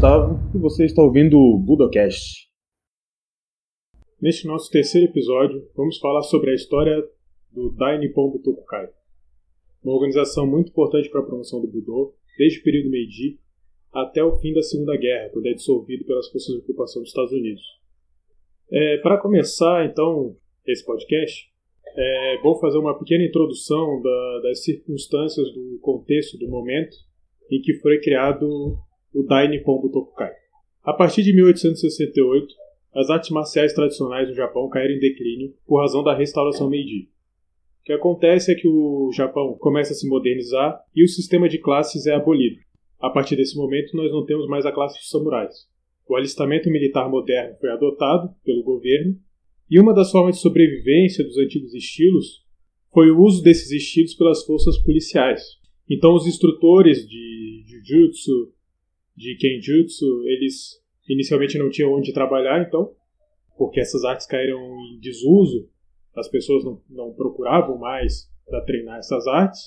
Gustavo e você está ouvindo o Budocast. Neste nosso terceiro episódio, vamos falar sobre a história do Dai Nippon Butokukai, uma organização muito importante para a promoção do Budô, desde o período Meiji até o fim da Segunda Guerra, quando é dissolvido pelas forças de ocupação dos Estados Unidos. É, para começar, então, esse podcast, é bom fazer uma pequena introdução da, das circunstâncias do contexto do momento em que foi criado o Dai Nippon Butokukai. A partir de 1868, as artes marciais tradicionais no Japão caíram em declínio por razão da restauração Meiji. O que acontece é que o Japão começa a se modernizar e o sistema de classes é abolido. A partir desse momento, nós não temos mais a classe dos samurais. O alistamento militar moderno foi adotado pelo governo e uma das formas de sobrevivência dos antigos estilos foi o uso desses estilos pelas forças policiais. Então, os instrutores de Jujutsu, de Kenjutsu, eles inicialmente não tinham onde trabalhar, então, porque essas artes caíram em desuso, as pessoas não, não procuravam mais para treinar essas artes.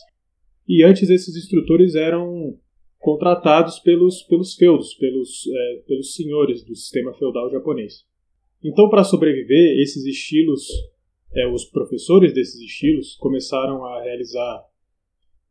E antes esses instrutores eram contratados pelos, pelos feudos, pelos, é, pelos senhores do sistema feudal japonês. Então, para sobreviver, esses estilos, é, os professores desses estilos começaram a realizar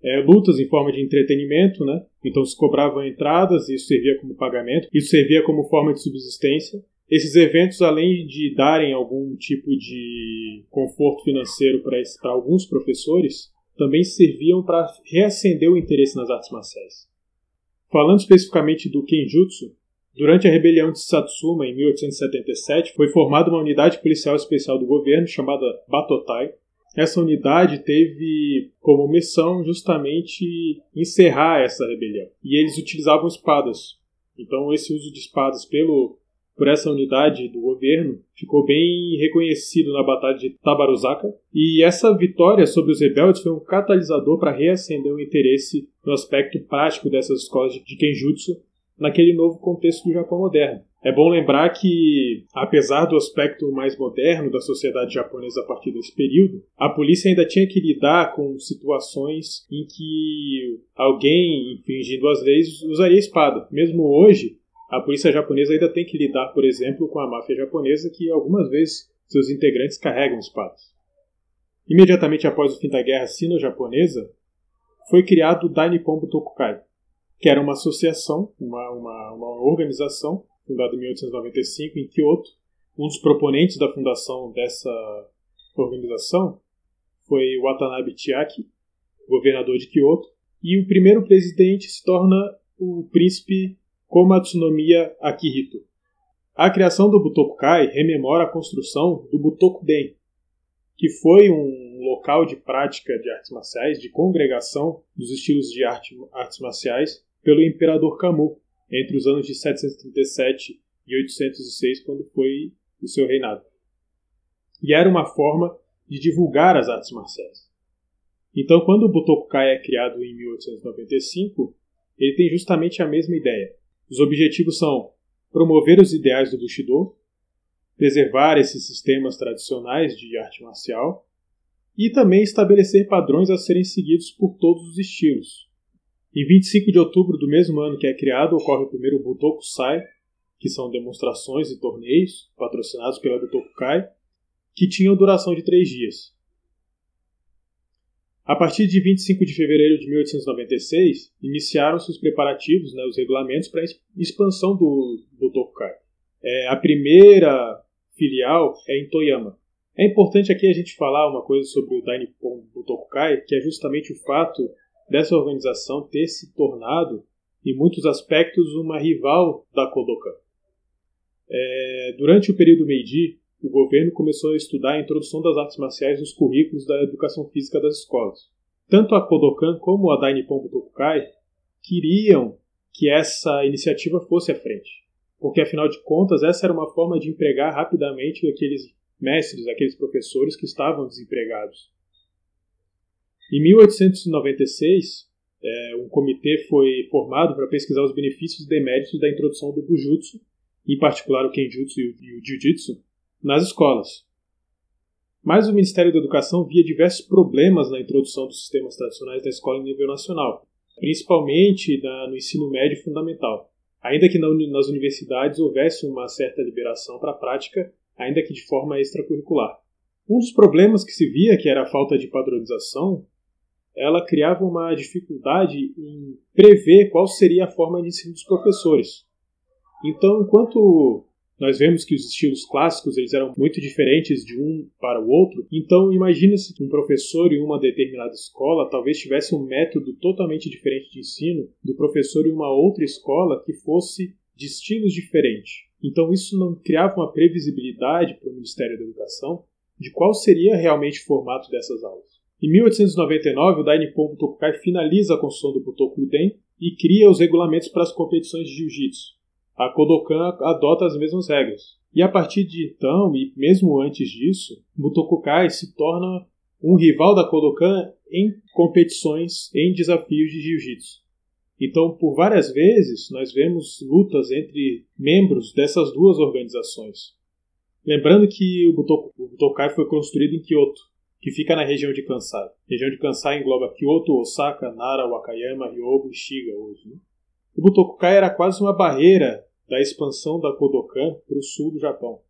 é, lutas em forma de entretenimento, né? Então se cobravam entradas e isso servia como pagamento, isso servia como forma de subsistência. Esses eventos, além de darem algum tipo de conforto financeiro para alguns professores, também serviam para reacender o interesse nas artes marciais. Falando especificamente do Kenjutsu, Durante a rebelião de Satsuma, em 1877, foi formada uma unidade policial especial do governo chamada Batotai. Essa unidade teve como missão justamente encerrar essa rebelião. E eles utilizavam espadas. Então, esse uso de espadas pelo, por essa unidade do governo ficou bem reconhecido na Batalha de Tabaruzaka. E essa vitória sobre os rebeldes foi um catalisador para reacender o interesse no aspecto prático dessas escolas de Kenjutsu naquele novo contexto do Japão moderno. É bom lembrar que, apesar do aspecto mais moderno da sociedade japonesa a partir desse período, a polícia ainda tinha que lidar com situações em que alguém, infringindo as leis, usaria espada. Mesmo hoje, a polícia japonesa ainda tem que lidar, por exemplo, com a máfia japonesa, que algumas vezes seus integrantes carregam espadas. Imediatamente após o fim da guerra sino-japonesa, foi criado o Dainippon Butokukai, que era uma associação, uma, uma, uma organização, fundada em 1895 em Kyoto. Um dos proponentes da fundação dessa organização foi Watanabe Chiaki, governador de Kyoto, e o primeiro presidente se torna o príncipe Komatsunomiya Akihito. A criação do Butokukai rememora a construção do Butokuden, que foi um local de prática de artes marciais, de congregação dos estilos de arte, artes marciais, pelo imperador Camus entre os anos de 737 e 806, quando foi o seu reinado. E era uma forma de divulgar as artes marciais. Então, quando o Butokukai é criado em 1895, ele tem justamente a mesma ideia. Os objetivos são promover os ideais do Bushido, preservar esses sistemas tradicionais de arte marcial e também estabelecer padrões a serem seguidos por todos os estilos, em 25 de outubro do mesmo ano que é criado, ocorre o primeiro Butoku Sai, que são demonstrações e torneios patrocinados pela Butokukai, que tinham duração de três dias. A partir de 25 de fevereiro de 1896, iniciaram-se os preparativos, né, os regulamentos para a expansão do Butokukai. É, a primeira filial é em Toyama. É importante aqui a gente falar uma coisa sobre o Dainippon Butokukai, que é justamente o fato organização ter se tornado, em muitos aspectos, uma rival da Kodokan. É, durante o período Meiji, o governo começou a estudar a introdução das artes marciais nos currículos da educação física das escolas. Tanto a Kodokan como a Dainippon Butokukai queriam que essa iniciativa fosse à frente, porque afinal de contas essa era uma forma de empregar rapidamente aqueles mestres, aqueles professores que estavam desempregados. Em 1896, é, um comitê foi formado para pesquisar os benefícios e deméritos da introdução do Bujutsu, em particular o Kenjutsu e o Jiu-Jitsu, nas escolas. Mas o Ministério da Educação via diversos problemas na introdução dos sistemas tradicionais da escola em nível nacional, principalmente no ensino médio fundamental. ainda que nas universidades houvesse uma certa liberação para a prática, ainda que de forma extracurricular. Um dos problemas que se via, que era a falta de padronização, ela criava uma dificuldade em prever qual seria a forma de ensino dos professores. Então, enquanto nós vemos que os estilos clássicos eles eram muito diferentes de um para o outro, então imagina-se que um professor em uma determinada escola talvez tivesse um método totalmente diferente de ensino do professor em uma outra escola que fosse de estilos diferentes. Então isso não criava uma previsibilidade para o Ministério da Educação de qual seria realmente o formato dessas aulas. Em 1899, o Dainippon Butokukai finaliza a construção do Butokuden e cria os regulamentos para as competições de jiu-jitsu. A Kodokan adota as mesmas regras. E a partir de então, e mesmo antes disso, Butokukai se torna um rival da Kodokan em competições, em desafios de jiu-jitsu. Então, por várias vezes, nós vemos lutas entre membros dessas duas organizações. Lembrando que o Butokai foi construído em Kyoto, que fica na região de Kansai. A região de Kansai engloba Kyoto, Osaka, Nara, Wakayama, Ryogo e Shiga hoje. Né? O Butokukai era quase uma barreira da expansão da Kodokan para o sul do Japão,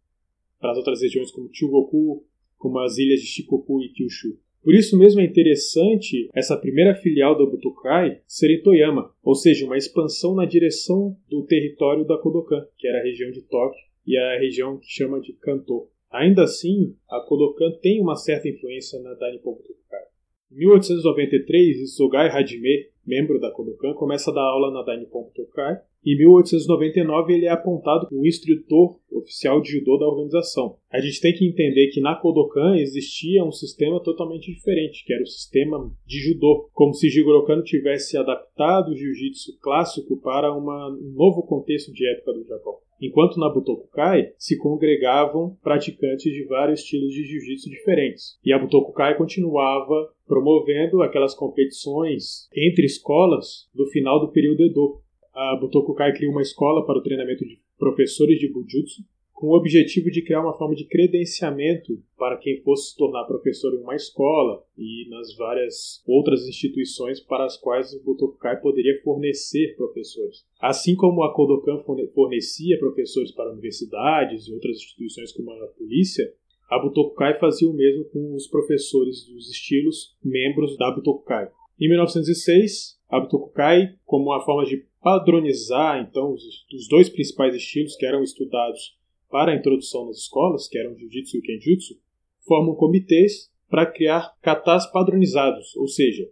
para as outras regiões como Chugoku, como as ilhas de Shikoku e Kyushu. Por isso mesmo é interessante essa primeira filial da Butokai ser em Toyama, ou seja, uma expansão na direção do território da Kodokan, que era a região de Tóquio e a região que chama de Kanto. Ainda assim, a Kodokan tem uma certa influência na Dainippon Butokai. Em 1893, Isogai Hajime, membro da Kodokan, começa a dar aula na Dainippon Butokai. Em 1899, ele é apontado como instrutor oficial de judô da organização. A gente tem que entender que na Kodokan existia um sistema totalmente diferente, que era o sistema de judô, como se Jigoro Kano tivesse adaptado o jiu-jitsu clássico para uma, um novo contexto de época do Japão enquanto na Butokukai se congregavam praticantes de vários estilos de jiu-jitsu diferentes. E a Butokukai continuava promovendo aquelas competições entre escolas no final do período Edo. A Butokukai criou uma escola para o treinamento de professores de Bujutsu com o objetivo de criar uma forma de credenciamento para quem fosse se tornar professor em uma escola e nas várias outras instituições para as quais o Butokukai poderia fornecer professores. Assim como a Kodokan fornecia professores para universidades e outras instituições como a polícia, a Butokukai fazia o mesmo com os professores dos estilos membros da Butokukai. Em 1906, a Butokukai, como uma forma de padronizar então os, dois principais estilos que eram estudados para a introdução nas escolas, que eram Jiu-Jitsu e Kenjutsu, formam comitês para criar katas padronizados, ou seja,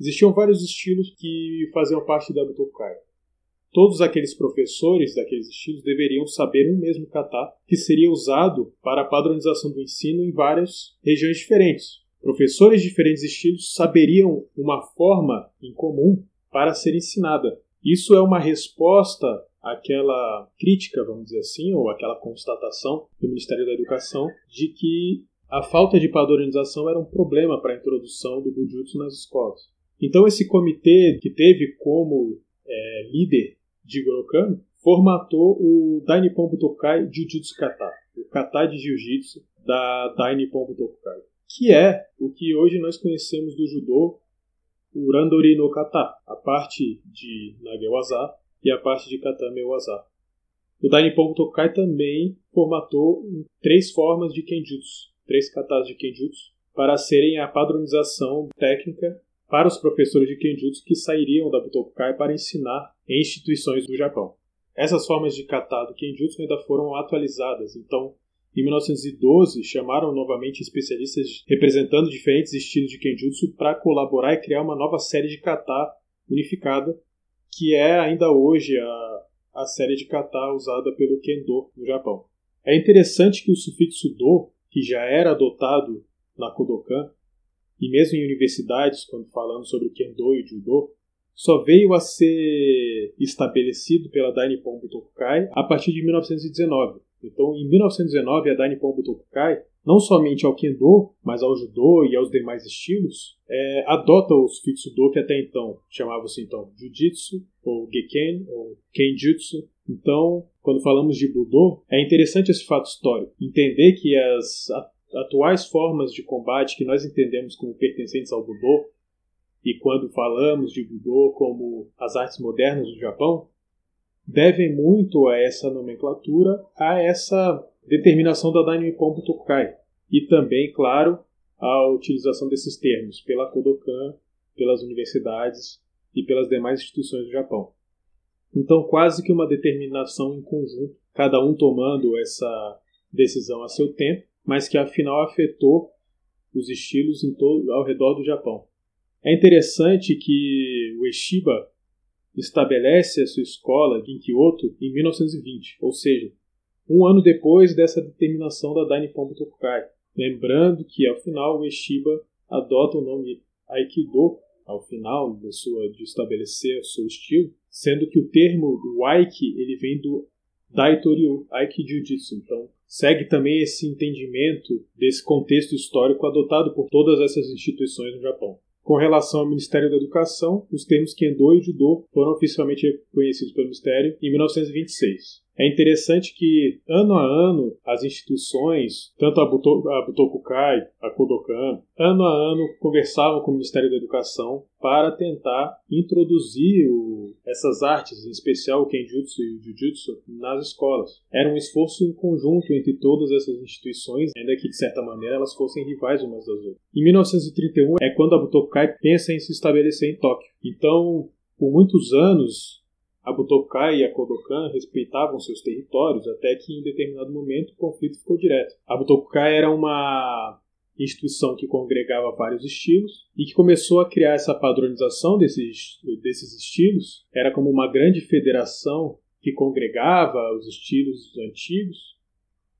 existiam vários estilos que faziam parte da Butokai. Todos aqueles professores daqueles estilos deveriam saber um mesmo kata que seria usado para a padronização do ensino em várias regiões diferentes. Professores de diferentes estilos saberiam uma forma em comum para ser ensinada. Isso é uma resposta aquela crítica, vamos dizer assim, ou aquela constatação do Ministério da Educação de que a falta de padronização era um problema para a introdução do Bujutsu nas escolas. Então esse comitê que teve como é, líder de Gorokan formatou o Dainippon Butokai Jujutsu Kata, o kata de jiu-jitsu da Dainippon Butokai, que é o que hoje nós conhecemos do judô, o Randori no Kata, a parte de Nagewaza e a parte de Katame Waza. O Dainippon Tokai também formatou três formas de Kenjutsu, três katas de Kenjutsu, para serem a padronização técnica para os professores de Kenjutsu que sairiam da Butokai para ensinar em instituições do Japão. Essas formas de kata do Kenjutsu ainda foram atualizadas, então em 1912 chamaram novamente especialistas representando diferentes estilos de Kenjutsu para colaborar e criar uma nova série de kata unificada que é ainda hoje a, a série de kata usada pelo Kendo no Japão. É interessante que o sufixo do, que já era adotado na Kodokan, e mesmo em universidades, quando falamos sobre Kendo e Judo, só veio a ser estabelecido pela Dainippon Butokukai a partir de 1919. Então, em 1919, a Dainippon Butokukai não somente ao Kendo, mas ao Judô e aos demais estilos, é, adota o sufixo do que até então chamava-se então Jiu-Jitsu, ou Geken, ou Kenjutsu. Então, quando falamos de Budô, é interessante esse fato histórico, entender que as atuais formas de combate que nós entendemos como pertencentes ao Budô, e quando falamos de Budô como as artes modernas do Japão, devem muito a essa nomenclatura, a essa determinação da Dainippon Butokukai. E também, claro, a utilização desses termos pela Kodokan, pelas universidades e pelas demais instituições do Japão. Então, quase que uma determinação em conjunto, cada um tomando essa decisão a seu tempo, mas que afinal afetou os estilos todo, ao redor do Japão. É interessante que o Eshiba estabelece a sua escola em Kyoto em 1920, ou seja, um ano depois dessa determinação da Dainippon Butokukai. Lembrando que, ao final, o Eshiba adota o nome Aikido, ao final de, sua, de estabelecer o seu estilo, sendo que o termo do Aiki ele vem do Daitoryu, Aiki Jiu-Jitsu. Então, segue também esse entendimento desse contexto histórico adotado por todas essas instituições no Japão. Com relação ao Ministério da Educação, os termos Kendo e Judô foram oficialmente reconhecidos pelo Ministério em 1926. É interessante que, ano a ano, as instituições, tanto a, Buto, a Butokukai, a Kodokan, ano a ano conversavam com o Ministério da Educação para tentar introduzir o, essas artes, em especial o Kenjutsu e o Jujutsu, nas escolas. Era um esforço em conjunto entre todas essas instituições, ainda que de certa maneira elas fossem rivais umas das outras. Em 1931 é quando a Butokukai pensa em se estabelecer em Tóquio. Então, por muitos anos, a Butokai e a Kodokan respeitavam seus territórios até que em determinado momento o conflito ficou direto. A Butokai era uma instituição que congregava vários estilos e que começou a criar essa padronização desses, desses estilos. Era como uma grande federação que congregava os estilos antigos,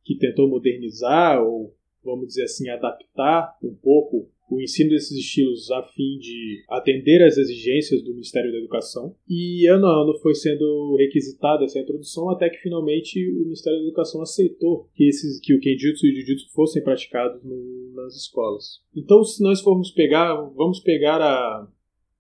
que tentou modernizar ou, vamos dizer assim, adaptar um pouco o ensino desses estilos a fim de atender às exigências do Ministério da Educação. E ano a ano foi sendo requisitada essa introdução até que finalmente o Ministério da Educação aceitou que, esses, que o Kenjutsu e o Jujutsu fossem praticados no, nas escolas. Então, se nós formos pegar, vamos pegar a,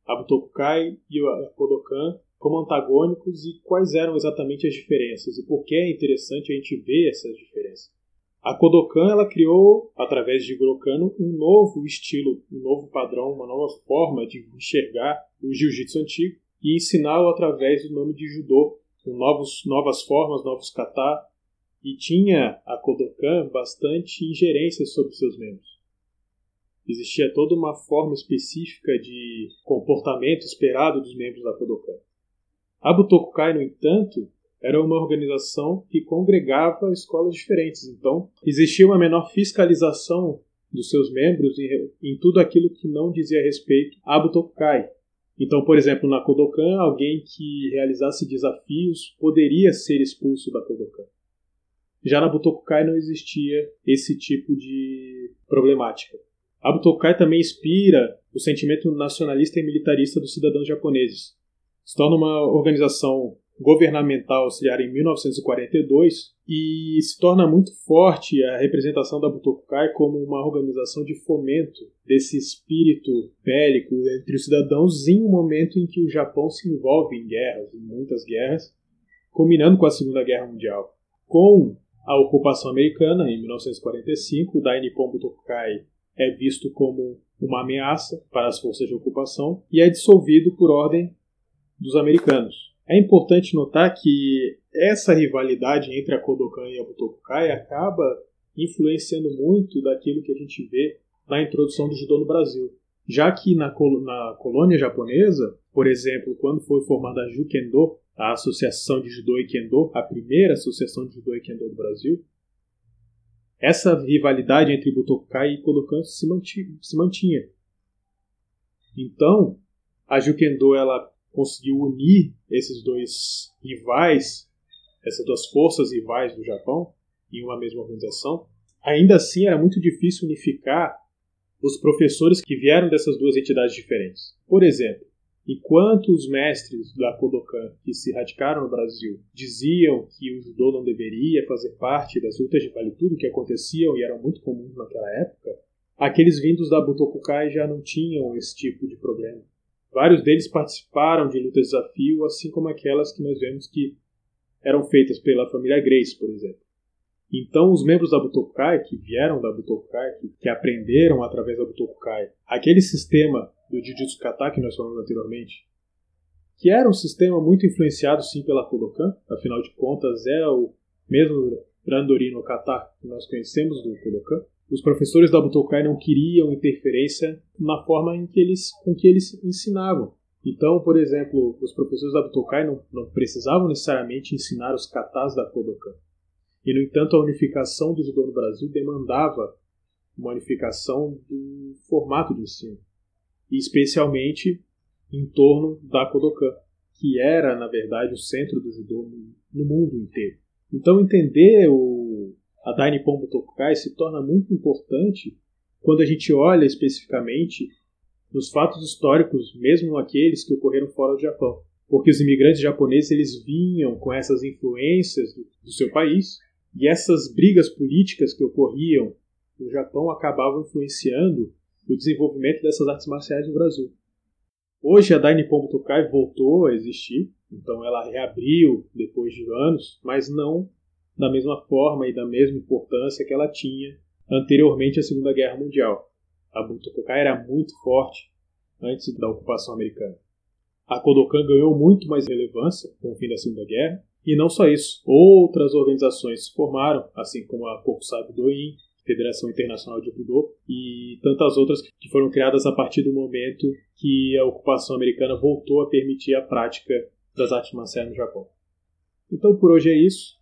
a Butokukai e a Kodokan como antagônicos e quais eram exatamente as diferenças e por que é interessante a gente ver essas diferenças. A Kodokan ela criou, através de Gurokano, um novo estilo, um novo padrão, uma nova forma de enxergar o jiu-jitsu antigo e ensiná-lo através do nome de judô, com novos, novas formas, novos kata, e tinha a Kodokan bastante ingerência sobre seus membros. Existia toda uma forma específica de comportamento esperado dos membros da Kodokan. A Butokukai, no entanto, era uma organização que congregava escolas diferentes. Então, existia uma menor fiscalização dos seus membros em, em tudo aquilo que não dizia respeito a Butokukai. Então, por exemplo, na Kodokan, alguém que realizasse desafios poderia ser expulso da Kodokan. Já na Butokukai não existia esse tipo de problemática. A Butokukai também inspira o sentimento nacionalista e militarista dos cidadãos japoneses. Se torna uma organização governamental auxiliar em 1942 e se torna muito forte a representação da Butokukai como uma organização de fomento desse espírito bélico entre os cidadãos em um momento em que o Japão se envolve em guerras, em muitas guerras, combinando com a Segunda Guerra Mundial. Com a ocupação americana em 1945, o Dai Nippon Butokukai é visto como uma ameaça para as forças de ocupação e é dissolvido por ordem dos americanos. É importante notar que essa rivalidade entre a Kodokan e a Butokukai acaba influenciando muito daquilo que a gente vê na introdução do judô no Brasil. Já que na, col na colônia japonesa, por exemplo, quando foi formada a Jukendo, a Associação de Judô e Kendo, a primeira associação de judô e kendo do Brasil, essa rivalidade entre Butokukai e Kodokan se, se mantinha. Então, a Jukendo ela conseguiu unir esses dois rivais, essas duas forças rivais do Japão, em uma mesma organização, ainda assim era muito difícil unificar os professores que vieram dessas duas entidades diferentes. Por exemplo, enquanto os mestres da Kodokan que se radicaram no Brasil diziam que o judô não deveria fazer parte das lutas de vale tudo que aconteciam e eram muito comuns naquela época, aqueles vindos da Butokukai já não tinham esse tipo de problema. Vários deles participaram de lutas de desafio, assim como aquelas que nós vemos que eram feitas pela família Grace, por exemplo. Então, os membros da Butokukai, que vieram da Butokukai, que, aprenderam através da Butokukai, aquele sistema do Jujutsu Kata que nós falamos anteriormente, que era um sistema muito influenciado sim pela Kodokan, afinal de contas é o mesmo Randori no Kata que nós conhecemos do Kodokan. Os professores da Butokai não queriam interferência na forma em que eles, com que eles ensinavam. Então, por exemplo, os professores da Butokai não, não precisavam necessariamente ensinar os katas da Kodokan. E, no entanto, a unificação do judô no Brasil demandava uma unificação do formato de ensino, e especialmente em torno da Kodokan, que era, na verdade, o centro do judô no mundo inteiro. Então, entender o, a Dainippon Butokukai se torna muito importante quando a gente olha especificamente nos fatos históricos, mesmo aqueles que ocorreram fora do Japão. Porque os imigrantes japoneses eles vinham com essas influências do, do seu país e essas brigas políticas que ocorriam no Japão acabavam influenciando o desenvolvimento dessas artes marciais no Brasil. Hoje a Dainippon Butokai voltou a existir, então ela reabriu depois de anos, mas não da mesma forma e da mesma importância que ela tinha anteriormente à Segunda Guerra Mundial. A Butokai era muito forte antes da ocupação americana. A Kodokan ganhou muito mais relevância com o fim da Segunda Guerra, e não só isso, outras organizações se formaram, assim como a Kokusai Doin, Federação Internacional de Judô e tantas outras que foram criadas a partir do momento que a ocupação americana voltou a permitir a prática das artes marciais no Japão. Então por hoje é isso.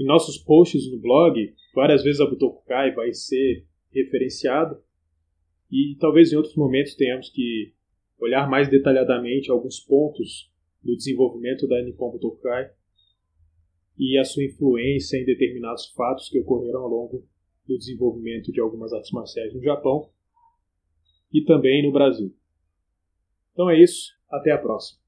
Em nossos posts no blog, várias vezes a Butokukai vai ser referenciado e talvez em outros momentos tenhamos que olhar mais detalhadamente alguns pontos do desenvolvimento da Nippon Butokukai e a sua influência em determinados fatos que ocorreram ao longo do desenvolvimento de algumas artes marciais no Japão e também no Brasil. Então é isso, até a próxima.